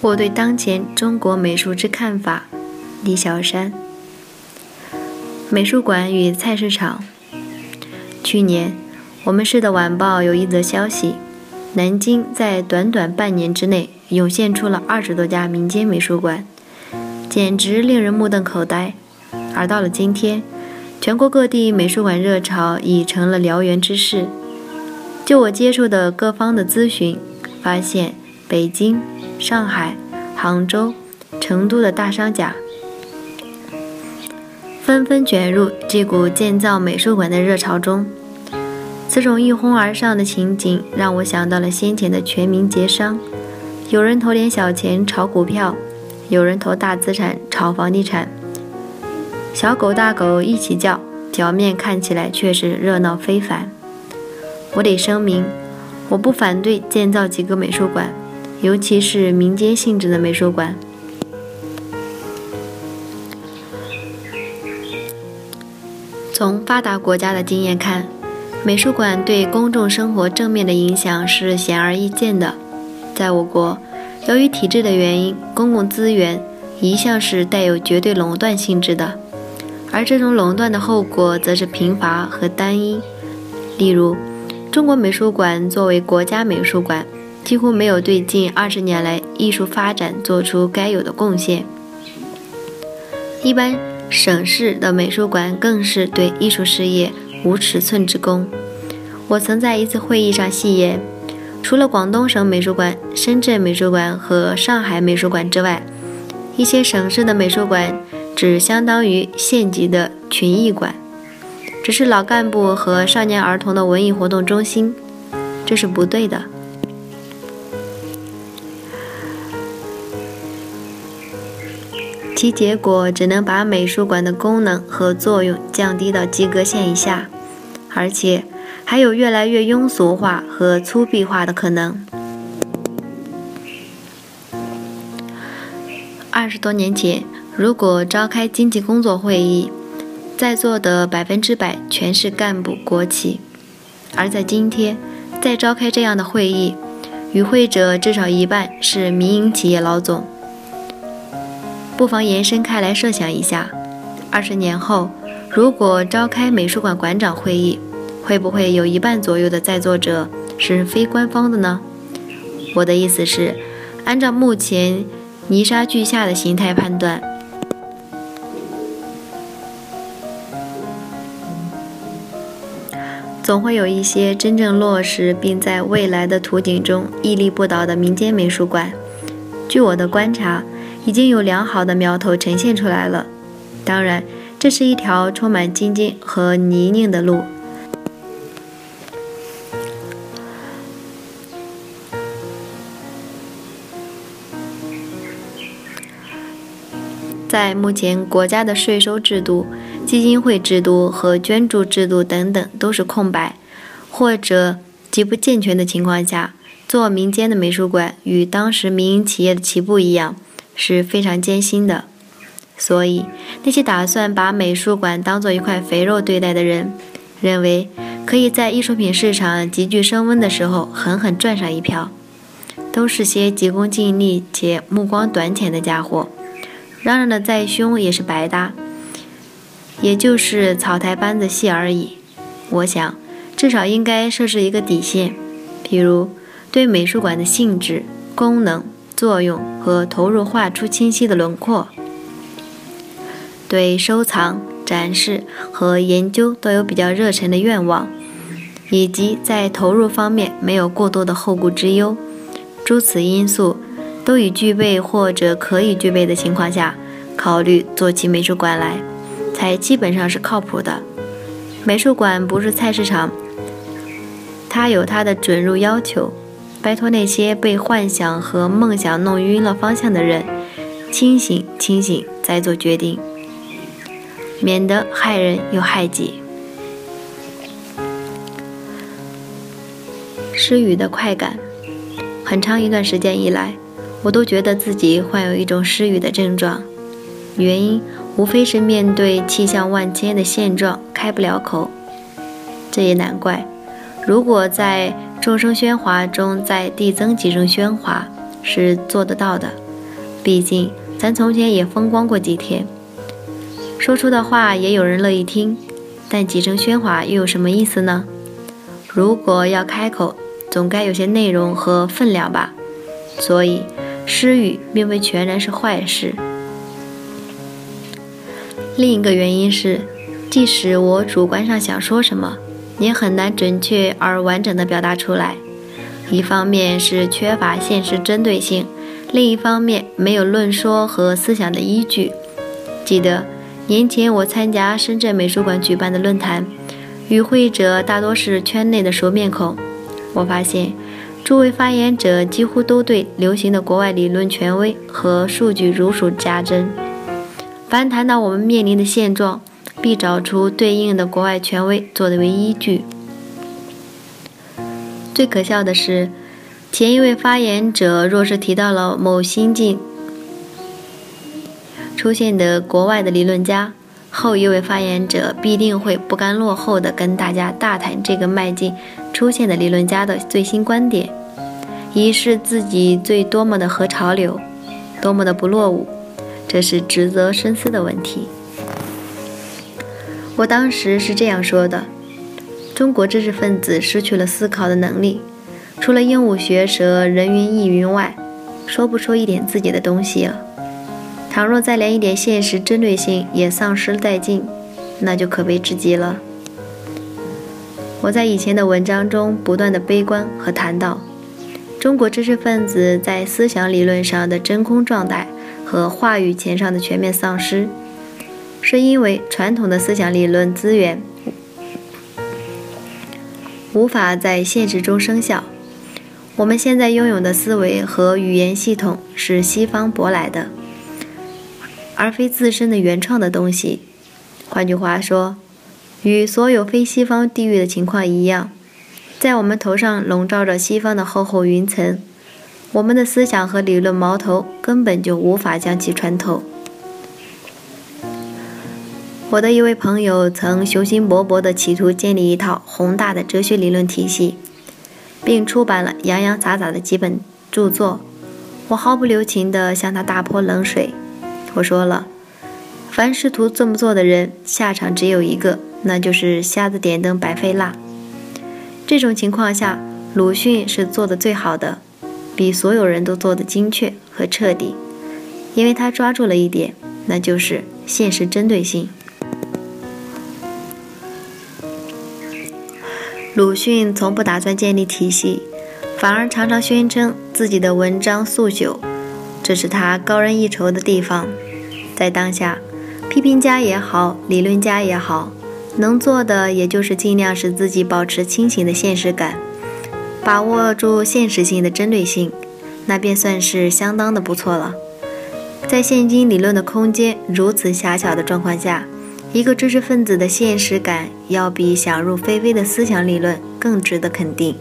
我对当前中国美术之看法，李小山。美术馆与菜市场。去年，我们市的晚报有一则消息：南京在短短半年之内涌现出了二十多家民间美术馆，简直令人目瞪口呆。而到了今天，全国各地美术馆热潮已成了燎原之势。就我接触的各方的咨询，发现北京。上海、杭州、成都的大商家纷纷卷入这股建造美术馆的热潮中。此种一哄而上的情景，让我想到了先前的全民皆商：有人投点小钱炒股票，有人投大资产炒房地产，小狗大狗一起叫，表面看起来却是热闹非凡。我得声明，我不反对建造几个美术馆。尤其是民间性质的美术馆。从发达国家的经验看，美术馆对公众生活正面的影响是显而易见的。在我国，由于体制的原因，公共资源一向是带有绝对垄断性质的，而这种垄断的后果则是贫乏和单一。例如，中国美术馆作为国家美术馆。几乎没有对近二十年来艺术发展做出该有的贡献。一般省市的美术馆更是对艺术事业无尺寸之功。我曾在一次会议上戏言，除了广东省美术馆、深圳美术馆和上海美术馆之外，一些省市的美术馆只相当于县级的群艺馆，只是老干部和少年儿童的文艺活动中心，这是不对的。其结果只能把美术馆的功能和作用降低到及格线以下，而且还有越来越庸俗化和粗鄙化的可能。二十多年前，如果召开经济工作会议，在座的百分之百全是干部国企；而在今天，再召开这样的会议，与会者至少一半是民营企业老总。不妨延伸开来设想一下，二十年后，如果召开美术馆馆长会议，会不会有一半左右的在座者是非官方的呢？我的意思是，按照目前泥沙俱下的形态判断，总会有一些真正落实并在未来的图景中屹立不倒的民间美术馆。据我的观察。已经有良好的苗头呈现出来了。当然，这是一条充满荆棘和泥泞的路。在目前国家的税收制度、基金会制度和捐助制度等等都是空白或者极不健全的情况下，做民间的美术馆与当时民营企业的起步一样。是非常艰辛的，所以那些打算把美术馆当做一块肥肉对待的人，认为可以在艺术品市场急剧升温的时候狠狠赚上一票，都是些急功近利且目光短浅的家伙，嚷嚷的再凶也是白搭，也就是草台班子戏而已。我想，至少应该设置一个底线，比如对美术馆的性质、功能。作用和投入画出清晰的轮廓，对收藏、展示和研究都有比较热忱的愿望，以及在投入方面没有过多的后顾之忧，诸此因素都已具备或者可以具备的情况下，考虑做起美术馆来，才基本上是靠谱的。美术馆不是菜市场，它有它的准入要求。拜托那些被幻想和梦想弄晕了方向的人，清醒清醒，再做决定，免得害人又害己。失语的快感，很长一段时间以来，我都觉得自己患有一种失语的症状，原因无非是面对气象万千的现状开不了口。这也难怪，如果在众生喧哗中再递增几声喧哗，是做得到的。毕竟咱从前也风光过几天，说出的话也有人乐意听。但几声喧哗又有什么意思呢？如果要开口，总该有些内容和分量吧。所以失语并非全然是坏事。另一个原因是，即使我主观上想说什么。也很难准确而完整地表达出来。一方面是缺乏现实针对性，另一方面没有论说和思想的依据。记得年前我参加深圳美术馆举办的论坛，与会者大多是圈内的熟面孔。我发现，诸位发言者几乎都对流行的国外理论权威和数据如数家珍。凡谈到我们面临的现状，必找出对应的国外权威作为依据。最可笑的是，前一位发言者若是提到了某新近出现的国外的理论家，后一位发言者必定会不甘落后的跟大家大谈这个迈进出现的理论家的最新观点，以示自己最多么的合潮流，多么的不落伍。这是值得深思的问题。我当时是这样说的：中国知识分子失去了思考的能力，除了鹦鹉学舌、人云亦云外，说不出一点自己的东西了。倘若再连一点现实针对性也丧失殆尽，那就可悲至极了。我在以前的文章中不断的悲观和谈到，中国知识分子在思想理论上的真空状态和话语权上的全面丧失。是因为传统的思想理论资源无法在现实中生效。我们现在拥有的思维和语言系统是西方舶来的，而非自身的原创的东西。换句话说，与所有非西方地域的情况一样，在我们头上笼罩着西方的厚厚云层，我们的思想和理论矛头根本就无法将其穿透。我的一位朋友曾雄心勃勃地企图建立一套宏大的哲学理论体系，并出版了洋洋洒洒的几本著作。我毫不留情地向他大泼冷水。我说了，凡试图这么做的人，下场只有一个，那就是瞎子点灯，白费蜡。这种情况下，鲁迅是做的最好的，比所有人都做的精确和彻底，因为他抓住了一点，那就是现实针对性。鲁迅从不打算建立体系，反而常常宣称自己的文章速朽，这是他高人一筹的地方。在当下，批评家也好，理论家也好，能做的也就是尽量使自己保持清醒的现实感，把握住现实性的针对性，那便算是相当的不错了。在现今理论的空间如此狭小的状况下。一个知识分子的现实感要比想入非非的思想理论更值得肯定。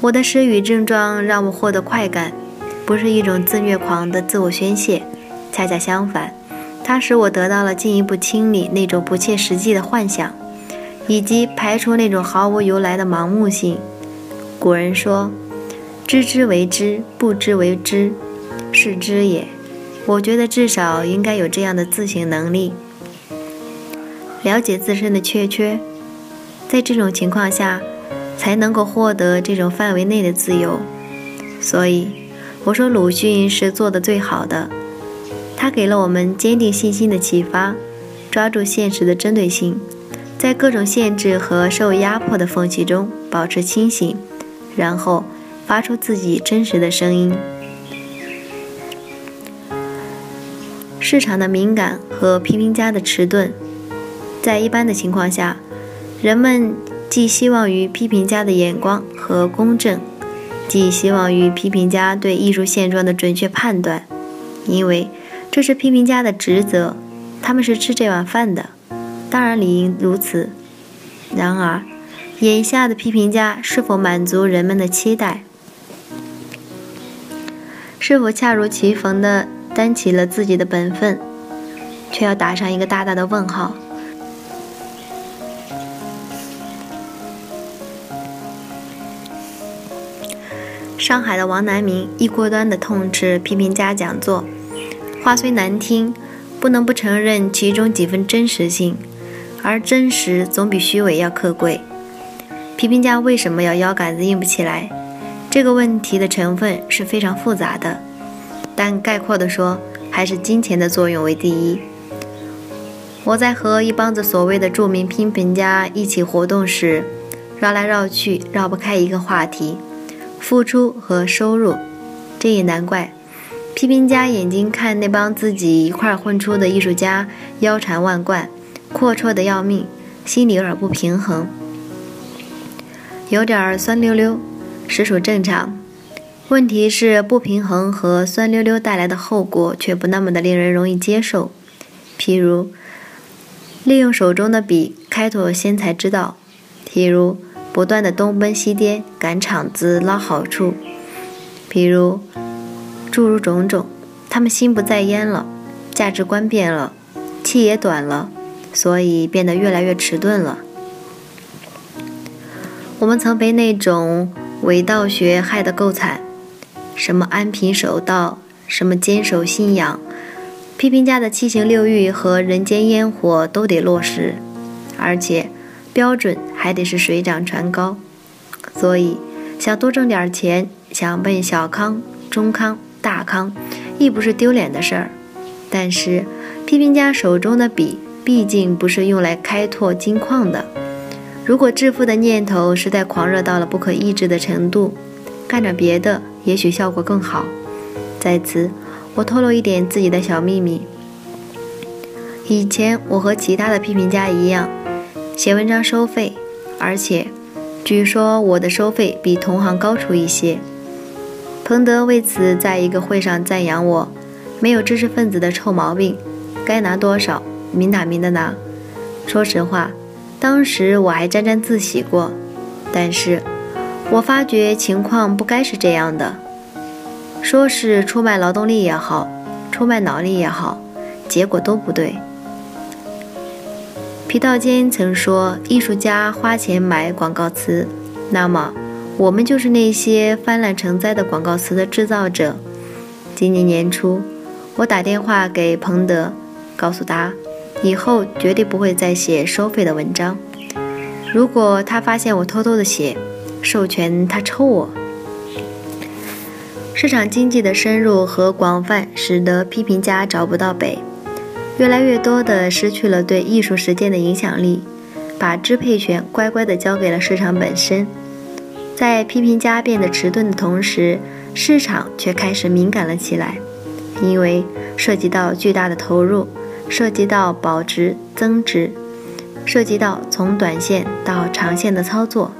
我的失语症状让我获得快感，不是一种自虐狂的自我宣泄，恰恰相反，它使我得到了进一步清理那种不切实际的幻想，以及排除那种毫无由来的盲目性。古人说：“知之为知，不知为知，是知也。”我觉得至少应该有这样的自省能力。了解自身的缺缺，在这种情况下，才能够获得这种范围内的自由。所以，我说鲁迅是做的最好的，他给了我们坚定信心的启发，抓住现实的针对性，在各种限制和受压迫的缝隙中保持清醒，然后发出自己真实的声音。市场的敏感和批评家的迟钝。在一般的情况下，人们寄希望于批评家的眼光和公正，寄希望于批评家对艺术现状的准确判断，因为这是批评家的职责，他们是吃这碗饭的，当然理应如此。然而，眼下的批评家是否满足人们的期待？是否恰如其分地担起了自己的本分，却要打上一个大大的问号。上海的王南明一锅端的痛斥批评家讲座，话虽难听，不能不承认其中几分真实性，而真实总比虚伪要可贵。批评家为什么要腰杆子硬不起来？这个问题的成分是非常复杂的，但概括的说，还是金钱的作用为第一。我在和一帮子所谓的著名批评家一起活动时，绕来绕去绕不开一个话题：付出和收入。这也难怪，批评家眼睛看那帮自己一块混出的艺术家腰缠万贯，阔绰的要命，心里有点不平衡，有点酸溜溜。实属正常，问题是不平衡和酸溜溜带来的后果却不那么的令人容易接受。譬如，利用手中的笔开拓先才之道；譬如，不断的东奔西颠赶场子捞好处；比如，诸如种种，他们心不在焉了，价值观变了，气也短了，所以变得越来越迟钝了。我们曾被那种。伪道学害得够惨，什么安贫守道，什么坚守信仰，批评家的七情六欲和人间烟火都得落实，而且标准还得是水涨船高。所以想多挣点钱，想奔小康、中康、大康，亦不是丢脸的事儿。但是批评家手中的笔，毕竟不是用来开拓金矿的。如果致富的念头实在狂热到了不可抑制的程度，干点别的也许效果更好。在此，我透露一点自己的小秘密：以前我和其他的批评家一样，写文章收费，而且据说我的收费比同行高出一些。彭德为此在一个会上赞扬我，没有知识分子的臭毛病，该拿多少明打明的拿。说实话。当时我还沾沾自喜过，但是我发觉情况不该是这样的。说是出卖劳动力也好，出卖脑力也好，结果都不对。皮道坚曾说：“艺术家花钱买广告词，那么我们就是那些泛滥成灾的广告词的制造者。”今年年初，我打电话给彭德，告诉他。以后绝对不会再写收费的文章。如果他发现我偷偷的写，授权他抽我。市场经济的深入和广泛，使得批评家找不到北，越来越多的失去了对艺术实践的影响力，把支配权乖乖的交给了市场本身。在批评家变得迟钝的同时，市场却开始敏感了起来，因为涉及到巨大的投入。涉及到保值增值，涉及到从短线到长线的操作，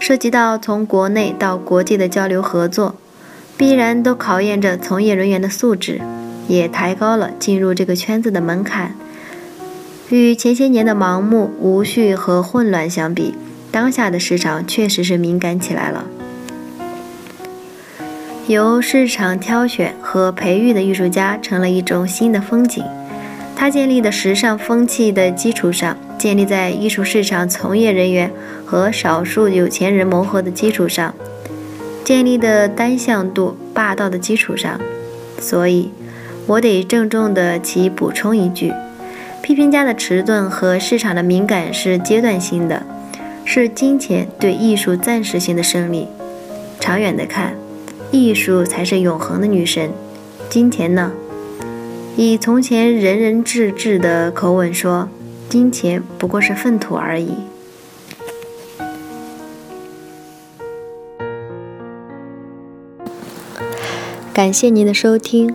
涉及到从国内到国际的交流合作，必然都考验着从业人员的素质，也抬高了进入这个圈子的门槛。与前些年的盲目、无序和混乱相比，当下的市场确实是敏感起来了。由市场挑选和培育的艺术家成了一种新的风景。他建立的时尚风气的基础上，建立在艺术市场从业人员和少数有钱人谋合的基础上，建立的单向度霸道的基础上，所以，我得郑重的其补充一句：批评家的迟钝和市场的敏感是阶段性的，是金钱对艺术暂时性的胜利。长远的看，艺术才是永恒的女神，金钱呢？以从前人人治治的口吻说：“金钱不过是粪土而已。”感谢您的收听，